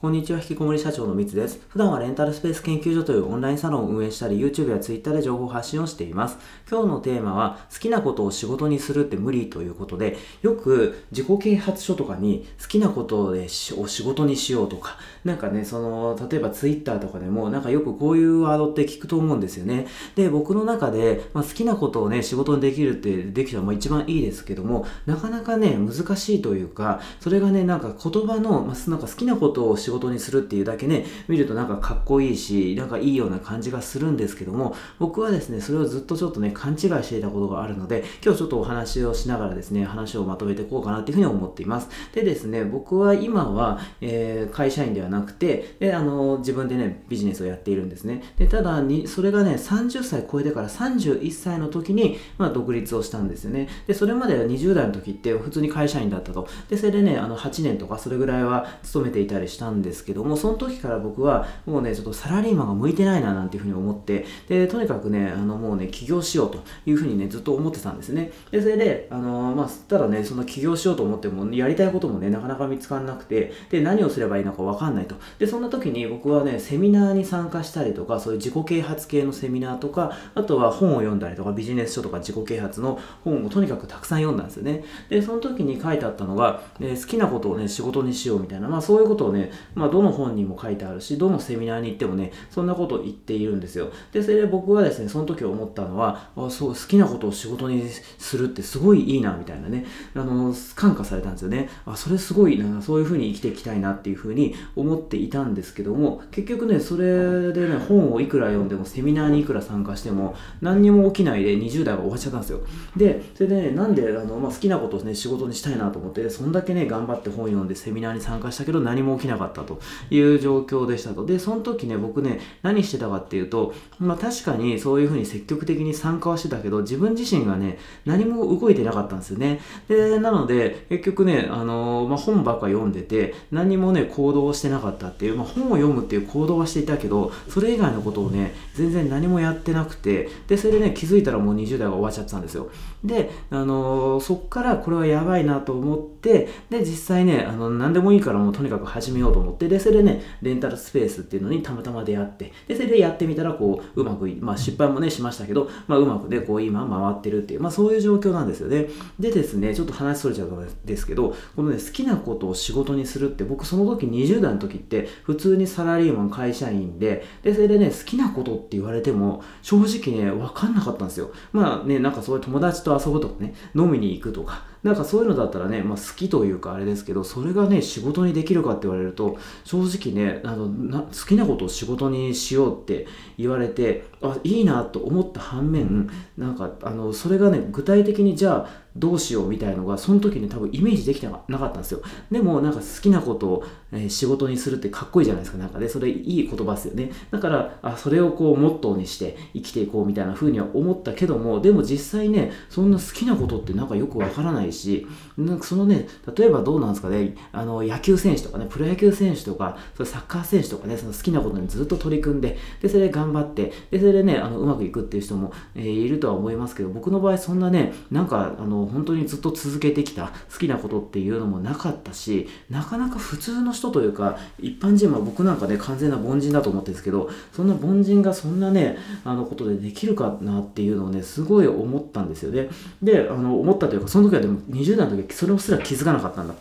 こんにちは、引きこもり社長のみつです。普段はレンタルスペース研究所というオンラインサロンを運営したり、YouTube や Twitter で情報発信をしています。今日のテーマは、好きなことを仕事にするって無理ということで、よく自己啓発書とかに好きなことでを仕事にしようとか、なんかね、その、例えば Twitter とかでも、なんかよくこういうワードって聞くと思うんですよね。で、僕の中で、まあ、好きなことをね、仕事にできるってできたらまあ一番いいですけども、なかなかね、難しいというか、それがね、なんか言葉の、まあ、なんか好きなことを仕事仕事にするっていうだけね、見るとなんかかっこいいし、なんかいいような感じがするんですけども、僕はですね、それをずっとちょっとね、勘違いしていたことがあるので、今日ちょっとお話をしながらですね、話をまとめていこうかなっていうふうに思っています。でですね、僕は今は、えー、会社員ではなくて、で、あの、自分でね、ビジネスをやっているんですね。で、ただに、それがね、30歳超えてから31歳の時に、まあ、独立をしたんですよね。で、それまでは20代の時って普通に会社員だったと。で、それでね、あの、8年とかそれぐらいは勤めていたりしたんんですけども、その時から僕はもうね、ちょっとサラリーマンが向いてないななんていうふうに思って、で、とにかくね、あのもうね、起業しようというふうにね、ずっと思ってたんですね。で、それで、あの、まあ、ただね、その起業しようと思っても、やりたいこともね、なかなか見つからなくて、で、何をすればいいのかわかんないと。で、そんな時に僕はね、セミナーに参加したりとか、そういう自己啓発系のセミナーとか、あとは本を読んだりとか、ビジネス書とか自己啓発の本をとにかくたくさん読んだんですよね。で、その時に書いてあったのが、ね、好きなことをね、仕事にしようみたいな、まあそういうことをね、まあどの本にも書いてあるし、どのセミナーに行ってもね、そんなことを言っているんですよ。で、それで僕はですね、その時思ったのは、あそう、好きなことを仕事にするってすごいいいな、みたいなね、あの、感化されたんですよね。あ、それすごいな、そういうふうに生きていきたいなっていうふうに思っていたんですけども、結局ね、それでね、本をいくら読んでも、セミナーにいくら参加しても、何にも起きないで20代が終わっちゃったんですよ。で、それでね、なんで、あの、まあ、好きなことをね、仕事にしたいなと思って、そんだけね、頑張って本読んでセミナーに参加したけど、何も起きなかったという状況でしたと。で、その時ね、僕ね、何してたかっていうと、まあ確かにそういうふうに積極的に参加はしてたけど、自分自身がね、何も動いてなかったんですよね。で、なので、結局ね、あのー、まあ本ばっか読んでて、何もね、行動をしてなかったっていう、まあ本を読むっていう行動はしていたけど、それ以外のことをね、全然何もやってなくて、で、それでね、気づいたらもう20代が終わっちゃってたんですよ。で、あのー、そっからこれはやばいなと思って、で、実際ね、あの、何でもいいからもうとにかく始めようと思って、で、それでね、レンタルスペースっていうのにたまたま出会って、で、それでやってみたら、こう、うまくまあ失敗もね、しましたけど、まあうまくね、こう今回ってるっていう、まあそういう状況なんですよね。でですね、ちょっと話それちゃうんですけど、このね、好きなことを仕事にするって、僕その時20代の時って、普通にサラリーマン会社員で、で、それでね、好きなことって言われても、正直ね、わかんなかったんですよ。まあね、なんかそういう友達と遊ぶとかね、飲みに行くとか、なんかそういうのだったらね、まあ好きというかあれですけど、それがね、仕事にできるかって言われると、正直ね、あのな好きなことを仕事にしようって言われて、あ、いいなと思った反面、なんか、あの、それがね、具体的にじゃあ、どうしようみたいのが、その時に多分イメージできてなかったんですよ。でも、なんか好きなことを、え、仕事にするってかっこいいじゃないですか。なんかね、それいい言葉ですよね。だから、あ、それをこう、モットーにして生きていこうみたいな風には思ったけども、でも実際ね、そんな好きなことってなんかよくわからないし、なんかそのね、例えばどうなんですかね、あの、野球選手とかね、プロ野球選手とか、そサッカー選手とかね、その好きなことにずっと取り組んで、で、それで頑張って、で、それでね、あの、うまくいくっていう人も、えー、いるとは思いますけど、僕の場合そんなね、なんか、あの、本当にずっと続けてきた好きなことっていうのもなかったし、なかなか普通の人というか、一般人は僕なんかね、完全な凡人だと思ってるんですけど、そんな凡人がそんなね、あのことでできるかなっていうのをね、すごい思ったんですよね。で、あの、思ったというか、その時はでも20代の時はそれすら気づかなかったんだ。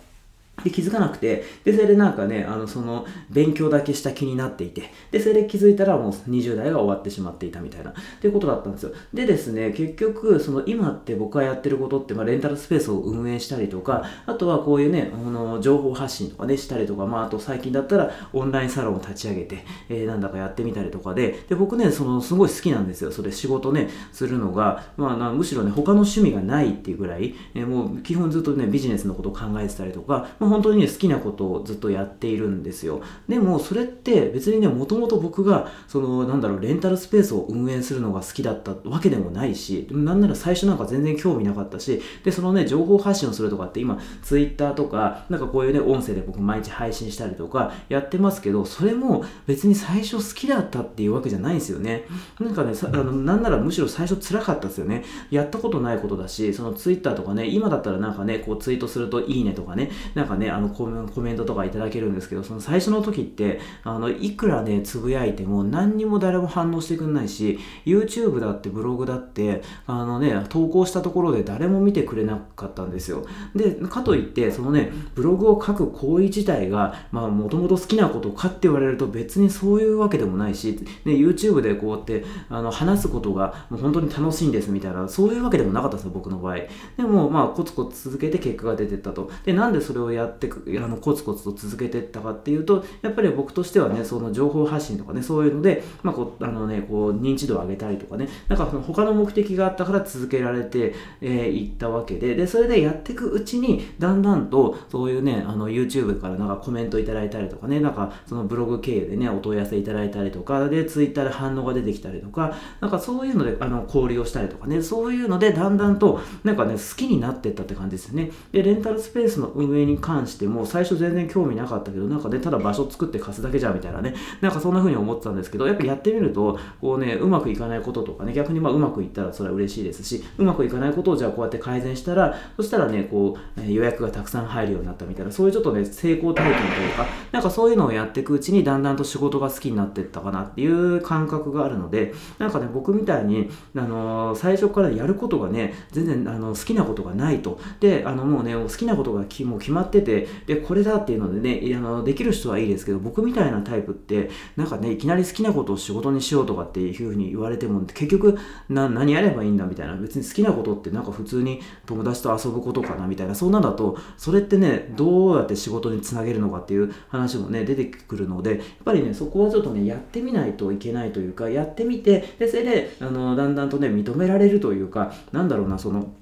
で、気づかなくて、で、それでなんかね、あの、その、勉強だけした気になっていて、で、それで気づいたらもう20代が終わってしまっていたみたいな、っていうことだったんですよ。でですね、結局、その、今って僕がやってることって、まあ、レンタルスペースを運営したりとか、あとはこういうね、あの、情報発信とかね、したりとか、まあ、あと最近だったら、オンラインサロンを立ち上げて、えー、なんだかやってみたりとかで、で、僕ね、その、すごい好きなんですよ。それ、仕事ね、するのが、まあ、むしろね、他の趣味がないっていうぐらい、えー、もう、基本ずっとね、ビジネスのことを考えてたりとか、まあ、本当にね、好きなことをずっとやっているんですよ。でも、それって別にね、もともと僕が、その、なんだろう、レンタルスペースを運営するのが好きだったわけでもないし、なんなら最初なんか全然興味なかったし、で、そのね、情報発信をするとかって今、ツイッターとか、なんかこういうね、音声で僕毎日配信したりとかやってますけど、それも別に最初好きだったっていうわけじゃないんですよね。なんかね、あのなんならむしろ最初辛かったですよね。やったことないことだし、そのツイッターとかね、今だったらなんかね、こうツイートするといいねとかね、なんかね、あのコメントとかいただけるんですけど、その最初の時って、あの、いくらね、つぶやいても何にも誰も反応してくんないし、YouTube だってブログだって、あのね、投稿したところで誰も見てくれなかったんですよ。で、かといって、そのね、ブログを書く行為自体が、まあ、もともと好きなことかって言われると別にそういうわけでもないし、ね、YouTube でこうやって、あの、話すことがもう本当に楽しいんですみたいな、そういうわけでもなかったんですよ、僕の場合。でも、まあ、コツコツ続けて結果が出てったと。で、なんでそれをやってく、あの、コツコツと続けてったかっていうと、やっぱり僕としてはね、その情報発信とかね、そういうので、まあ、こ、あのね、こう、認知度を上げたりとかね、なんかその他の目的があったから続けられて、えー、ったわけで、で、それでやっていくうちに、だんだんと、そういうね、あの、YouTube からなんかコメントいただいたりとかね、なんか、そのブログ経由でね、お問い合わせいただいたりとか、で、Twitter で反応が出てきたりとか、なんかそういうので、あの、交流をしたりとかね、そういうので、だんだんと、なんかね、好きになっていったって感じですよね。で、レンタルスペースの運営に関関しても、最初全然興味なかったけど、なんかね、ただ場所作って貸すだけじゃんみたいなね、なんかそんな風に思ってたんですけど、やっぱやってみると、こうね、うまくいかないこととかね、逆にまあうまくいったらそれは嬉しいですし、うまくいかないことをじゃあこうやって改善したら、そしたらね、こう、予約がたくさん入るようになったみたいな、そういうちょっとね、成功体験というか、なんかそういうのをやっていくうちに、だんだんと仕事が好きになっていったかなっていう感覚があるので、なんかね、僕みたいに、あのー、最初からやることがね、全然あの好きなことがないと。で、あのもうね、好きなことがもう決まってて、で、これだっていうのでね、あのできる人はいいですけど、僕みたいなタイプって、なんかね、いきなり好きなことを仕事にしようとかっていうふうに言われても、結局、な、何やればいいんだみたいな、別に好きなことってなんか普通に友達と遊ぶことかなみたいな、そんなんだと、それってね、どうやって仕事につなげるのかっていう話もね、出てくるので、やっぱりね、そこはちょっとね、やってみないといけないというか、やってみて、で、それで、あの、だんだんとね、認められるというか、なんだろうな、その、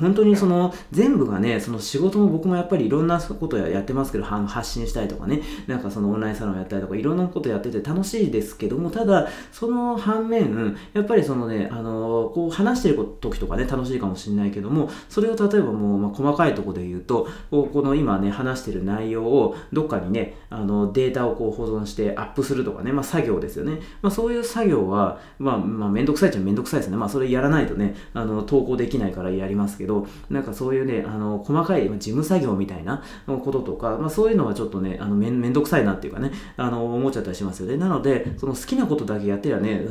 本当にその全部がね、その仕事も僕もやっぱりいろんなことやってますけど、発信したりとかね、なんかそのオンラインサロンやったりとかいろんなことやってて楽しいですけども、ただ、その反面、やっぱりそのね、あの、こう話してる時とかね、楽しいかもしれないけども、それを例えばもう、まあ、細かいところで言うと、ここの今ね、話してる内容をどっかにね、あのデータをこう保存してアップするとかね、まあ作業ですよね。まあそういう作業は、まあ、まあめんどくさいっちゃめんどくさいですね。まあそれやらないとね、あの投稿できないからやりますますけど、なんかそういうね、あの、細かい、事務作業みたいなこととか、まあそういうのはちょっとね、あのめんめんどくさいなっていうかね、あの、思っちゃったりしますよね。なので、その好きなことだけやってりゃね、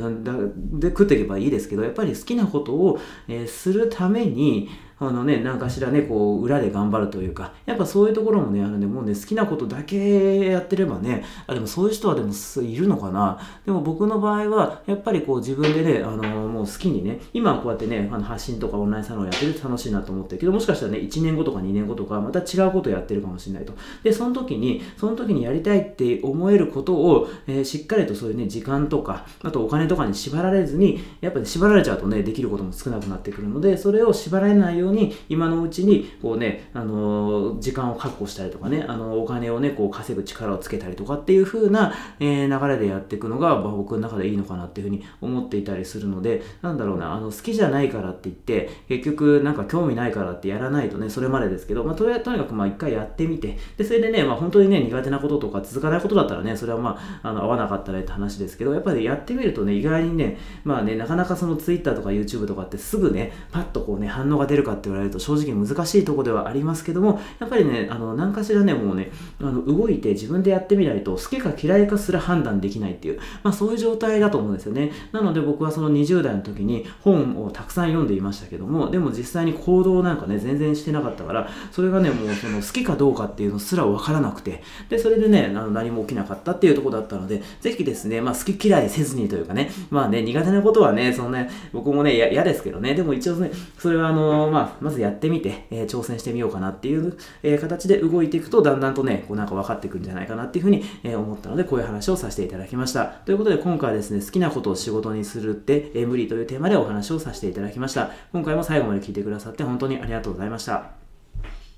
で食っていけばいいですけど、やっぱり好きなことを、えー、するために、あのね、何かしらね、こう、裏で頑張るというか、やっぱそういうところもね、あるんで、もうね、好きなことだけやってればね、あ、でもそういう人はでもいるのかな。でも僕の場合は、やっぱりこう自分でね、あの、もう好きにね、今はこうやってね、あの発信とかオンラインサロンやってると楽しいなと思ってるけど、もしかしたらね、1年後とか2年後とか、また違うことやってるかもしれないと。で、その時に、その時にやりたいって思えることを、えー、しっかりとそういうね、時間とか、あとお金とかに縛られずに、やっぱり、ね、縛られちゃうとね、できることも少なくなってくるので、それを縛られないように、今のうちに、こうね、あの時間を確保したりとかね、あのお金をね、こう稼ぐ力をつけたりとかっていう風な、えー、流れでやっていくのが、まあ、僕の中でいいのかなっていうふうに思っていたりするので、なんだろうな、あの好きじゃないからって言って、結局なんか興味ないからってやらないとね、それまでですけど、まあ、ととにかくまあ一回やってみて、で、それでね、まあ本当にね、苦手なこととか続かないことだったらね、それはまあ、あの合わなかったらって話ですけど、やっぱりやってみるとね、意外にね、まあね、なかなかその Twitter とか YouTube とかってすぐね、パッとこうね、反応が出るかって言われると正直難しいとこではありますけども、やっぱりね、あの、何かしらね、もうね、あの動いて自分でやってみないと、好きか嫌いかすら判断できないっていう、まあそういう状態だと思うんですよね。なので僕はその20代の時に本をたくさん読んでいましたけども、でも実際に行動なんかね、全然してなかったから、それがね、もうその好きかどうかっていうのすらわからなくて、で、それでね、あの何も起きなかったっていうとこだったので、ぜひですね、まあ好き嫌いせずにというかね、まあね、苦手なことはね、そのね、僕もね、嫌ですけどね、でも一応ね、それはあの、まあ、まずやってみて、えー、挑戦してみようかなっていう、えー、形で動いていくと、だんだんとね、こうなんか分かってくんじゃないかなっていうふうに、え、思ったので、こういう話をさせていただきました。ということで、今回はですね、好きなことを仕事にするって、え無理というテーマでお話をさせていただきました。今回も最後まで聞いてくださって本当にありがとうございました。